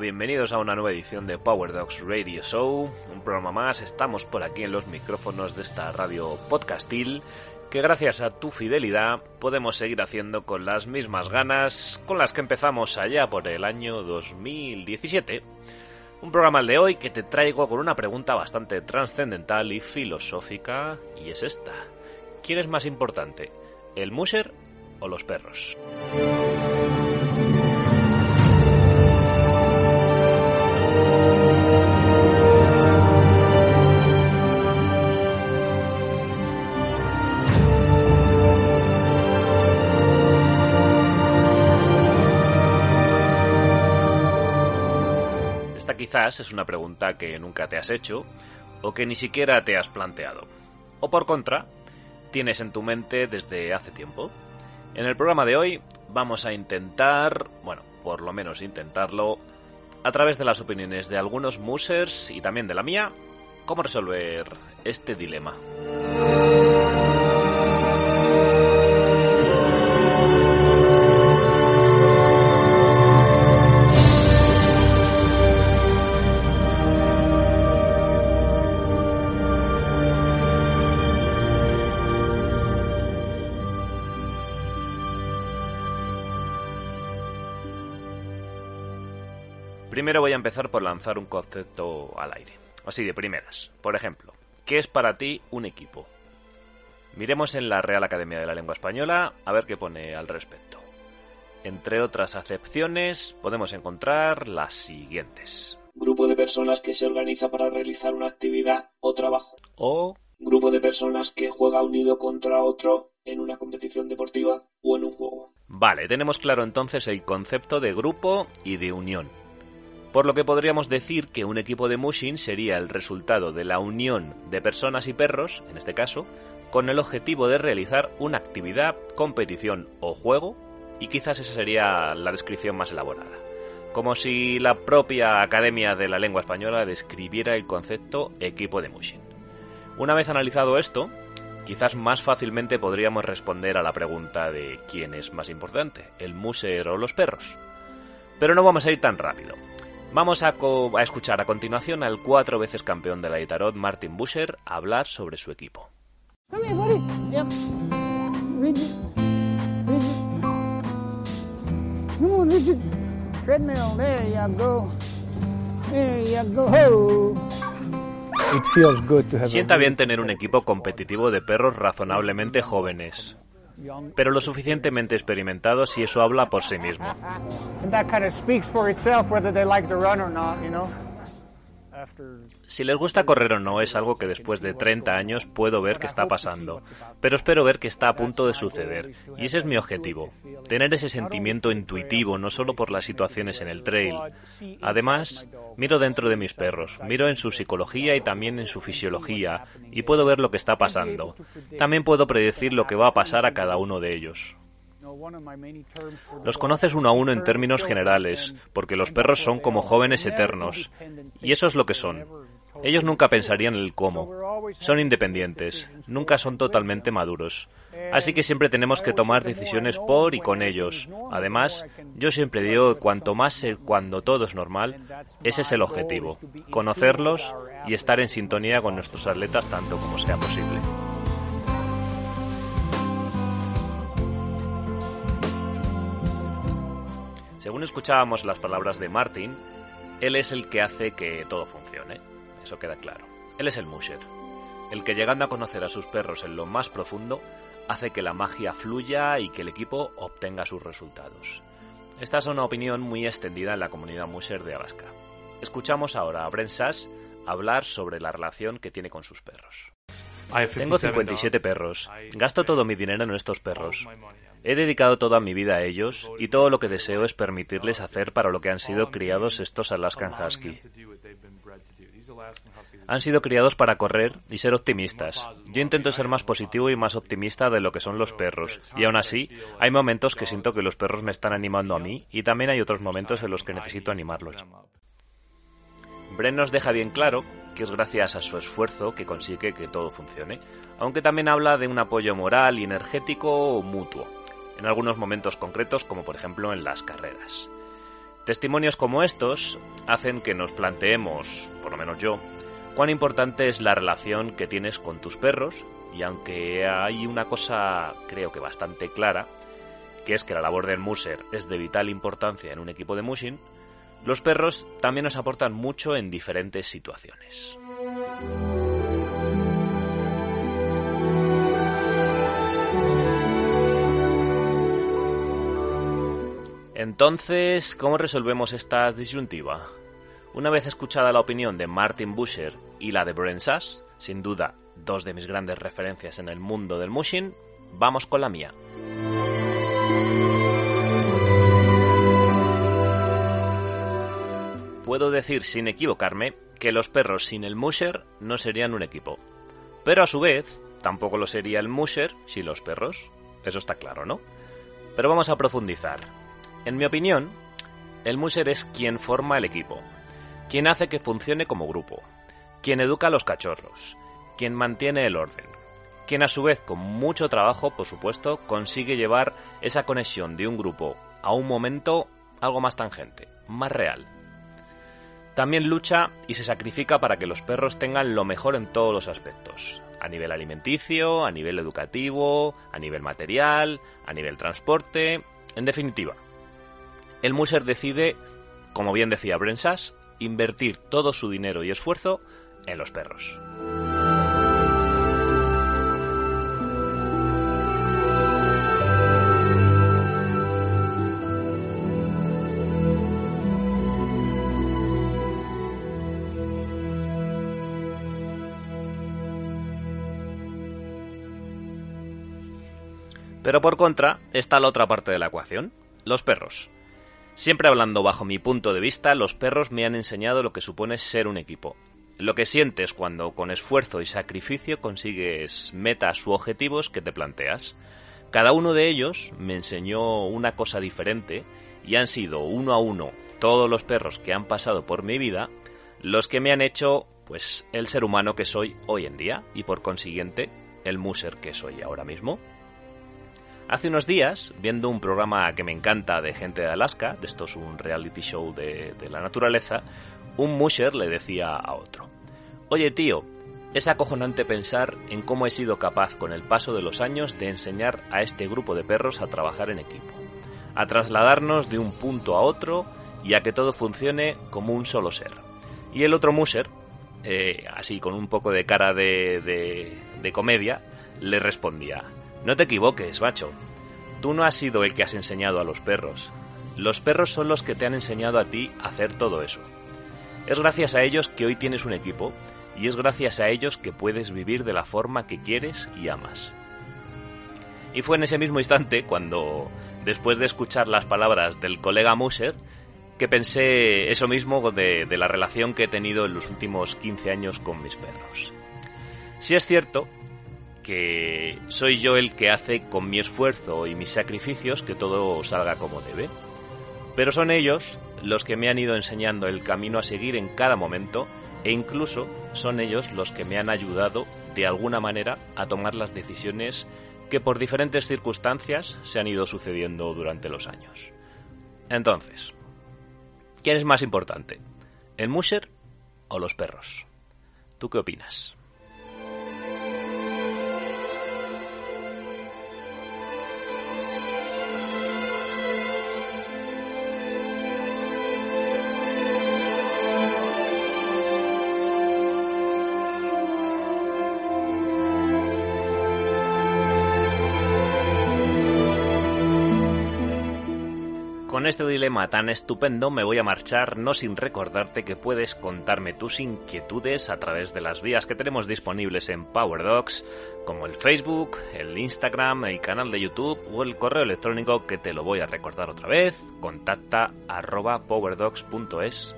bienvenidos a una nueva edición de Power Dogs Radio Show, un programa más, estamos por aquí en los micrófonos de esta radio podcastil que gracias a tu fidelidad podemos seguir haciendo con las mismas ganas con las que empezamos allá por el año 2017. Un programa de hoy que te traigo con una pregunta bastante trascendental y filosófica y es esta. ¿Quién es más importante, el musher o los perros? Quizás es una pregunta que nunca te has hecho o que ni siquiera te has planteado. O por contra, tienes en tu mente desde hace tiempo. En el programa de hoy vamos a intentar, bueno, por lo menos intentarlo, a través de las opiniones de algunos musers y también de la mía, cómo resolver este dilema. Primero voy a empezar por lanzar un concepto al aire. Así de primeras. Por ejemplo, ¿qué es para ti un equipo? Miremos en la Real Academia de la Lengua Española a ver qué pone al respecto. Entre otras acepciones podemos encontrar las siguientes. Grupo de personas que se organiza para realizar una actividad o trabajo. O Grupo de personas que juega unido contra otro en una competición deportiva o en un juego. Vale, tenemos claro entonces el concepto de grupo y de unión. Por lo que podríamos decir que un equipo de mushing sería el resultado de la unión de personas y perros, en este caso, con el objetivo de realizar una actividad, competición o juego, y quizás esa sería la descripción más elaborada. Como si la propia Academia de la Lengua Española describiera el concepto equipo de mushing. Una vez analizado esto, quizás más fácilmente podríamos responder a la pregunta de quién es más importante, el muser o los perros. Pero no vamos a ir tan rápido. Vamos a, a, escuchar a continuación al cuatro veces campeón de la Itarot, Martin Busher, hablar sobre su equipo. Sienta bien tener un equipo competitivo de perros razonablemente jóvenes, pero lo suficientemente experimentados y eso habla por sí mismo. Si les gusta correr o no es algo que después de 30 años puedo ver que está pasando, pero espero ver que está a punto de suceder, y ese es mi objetivo, tener ese sentimiento intuitivo no solo por las situaciones en el trail. Además, miro dentro de mis perros, miro en su psicología y también en su fisiología, y puedo ver lo que está pasando. También puedo predecir lo que va a pasar a cada uno de ellos. Los conoces uno a uno en términos generales, porque los perros son como jóvenes eternos, y eso es lo que son. Ellos nunca pensarían en el cómo. Son independientes, nunca son totalmente maduros. Así que siempre tenemos que tomar decisiones por y con ellos. Además, yo siempre digo que cuanto más cuando todo es normal, ese es el objetivo. Conocerlos y estar en sintonía con nuestros atletas tanto como sea posible. Según escuchábamos las palabras de Martin, él es el que hace que todo funcione. Eso queda claro. Él es el musher, el que llegando a conocer a sus perros en lo más profundo, hace que la magia fluya y que el equipo obtenga sus resultados. Esta es una opinión muy extendida en la comunidad musher de Alaska. Escuchamos ahora a Brent Sass hablar sobre la relación que tiene con sus perros. Tengo 57 perros. Gasto todo mi dinero en estos perros. He dedicado toda mi vida a ellos y todo lo que deseo es permitirles hacer para lo que han sido criados estos Alaskan Husky. Han sido criados para correr y ser optimistas. Yo intento ser más positivo y más optimista de lo que son los perros, y aún así hay momentos que siento que los perros me están animando a mí y también hay otros momentos en los que necesito animarlos. Bren nos deja bien claro que es gracias a su esfuerzo que consigue que todo funcione, aunque también habla de un apoyo moral y energético mutuo, en algunos momentos concretos como por ejemplo en las carreras. Testimonios como estos hacen que nos planteemos, por lo menos yo, cuán importante es la relación que tienes con tus perros y aunque hay una cosa creo que bastante clara, que es que la labor del muser es de vital importancia en un equipo de mushing, los perros también nos aportan mucho en diferentes situaciones. Entonces, ¿cómo resolvemos esta disyuntiva? Una vez escuchada la opinión de Martin Busher y la de Brent Sass, sin duda dos de mis grandes referencias en el mundo del mushing, vamos con la mía. Puedo decir sin equivocarme que los perros sin el musher no serían un equipo. Pero a su vez, tampoco lo sería el musher sin los perros. Eso está claro, ¿no? Pero vamos a profundizar. En mi opinión, el musher es quien forma el equipo, quien hace que funcione como grupo, quien educa a los cachorros, quien mantiene el orden, quien a su vez con mucho trabajo, por supuesto, consigue llevar esa conexión de un grupo a un momento algo más tangente, más real. También lucha y se sacrifica para que los perros tengan lo mejor en todos los aspectos, a nivel alimenticio, a nivel educativo, a nivel material, a nivel transporte, en definitiva. El Muser decide, como bien decía Brensas, invertir todo su dinero y esfuerzo en los perros. Pero por contra está la otra parte de la ecuación, los perros. Siempre hablando bajo mi punto de vista, los perros me han enseñado lo que supone ser un equipo. Lo que sientes cuando con esfuerzo y sacrificio consigues metas u objetivos que te planteas. Cada uno de ellos me enseñó una cosa diferente y han sido uno a uno todos los perros que han pasado por mi vida los que me han hecho pues el ser humano que soy hoy en día y por consiguiente el muser que soy ahora mismo. Hace unos días, viendo un programa que me encanta de gente de Alaska, de esto es un reality show de, la naturaleza, un musher le decía a otro, Oye tío, es acojonante pensar en cómo he sido capaz con el paso de los años de enseñar a este grupo de perros a trabajar en equipo, a trasladarnos de un punto a otro y a que todo funcione como un solo ser. Y el otro musher, eh, así con un poco de cara de, de comedia, le respondía, no te equivoques, macho. Tú no has sido el que has enseñado a los perros. Los perros son los que te han enseñado a ti a hacer todo eso. Es gracias a ellos que hoy tienes un equipo y es gracias a ellos que puedes vivir de la forma que quieres y amas. Y fue en ese mismo instante cuando, después de escuchar las palabras del colega Muser, que pensé eso mismo de, de, la relación que he tenido en los últimos 15 años con mis perros. Si es cierto que soy yo el que hace con mi esfuerzo y mis sacrificios que todo salga como debe. Pero son ellos los que me han ido enseñando el camino a seguir en cada momento e incluso son ellos los que me han ayudado de alguna manera a tomar las decisiones que por diferentes circunstancias se han ido sucediendo durante los años. Entonces, ¿quién es más importante? ¿El musher o los perros? ¿Tú qué opinas? Con este dilema tan estupendo me voy a marchar no sin recordarte que puedes contarme tus inquietudes a través de las vías que tenemos disponibles en PowerDocs, como el Facebook, el Instagram, el canal de YouTube o el correo electrónico que te lo voy a recordar otra vez, contacta powerdocs.es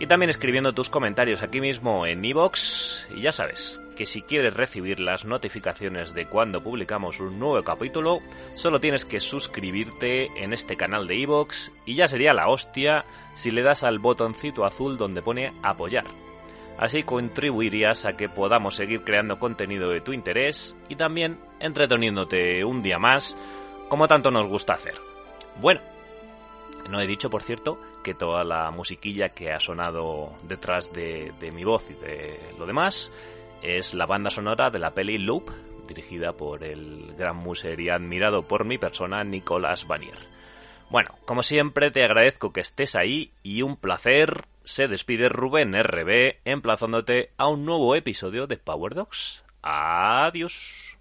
y también escribiendo tus comentarios aquí mismo en iVoox y ya sabes, que si quieres recibir las notificaciones de cuando publicamos un nuevo capítulo, solo tienes que suscribirte en este canal de iVoox y ya sería la hostia si le das al botoncito azul donde pone apoyar. Así contribuirías a que podamos seguir creando contenido de tu interés y también entreteniéndote un día más, como tanto nos gusta hacer. Bueno, No he dicho, por cierto, que toda la musiquilla que ha sonado detrás de, mi voz y de lo demás es la banda sonora de la peli Loop, dirigida por el gran muser y admirado por mi persona Nicolas Vanier. Bueno, como siempre te agradezco que estés ahí y un placer. Se despide Rubén RB emplazándote a un nuevo episodio de Power Dogs. Adiós.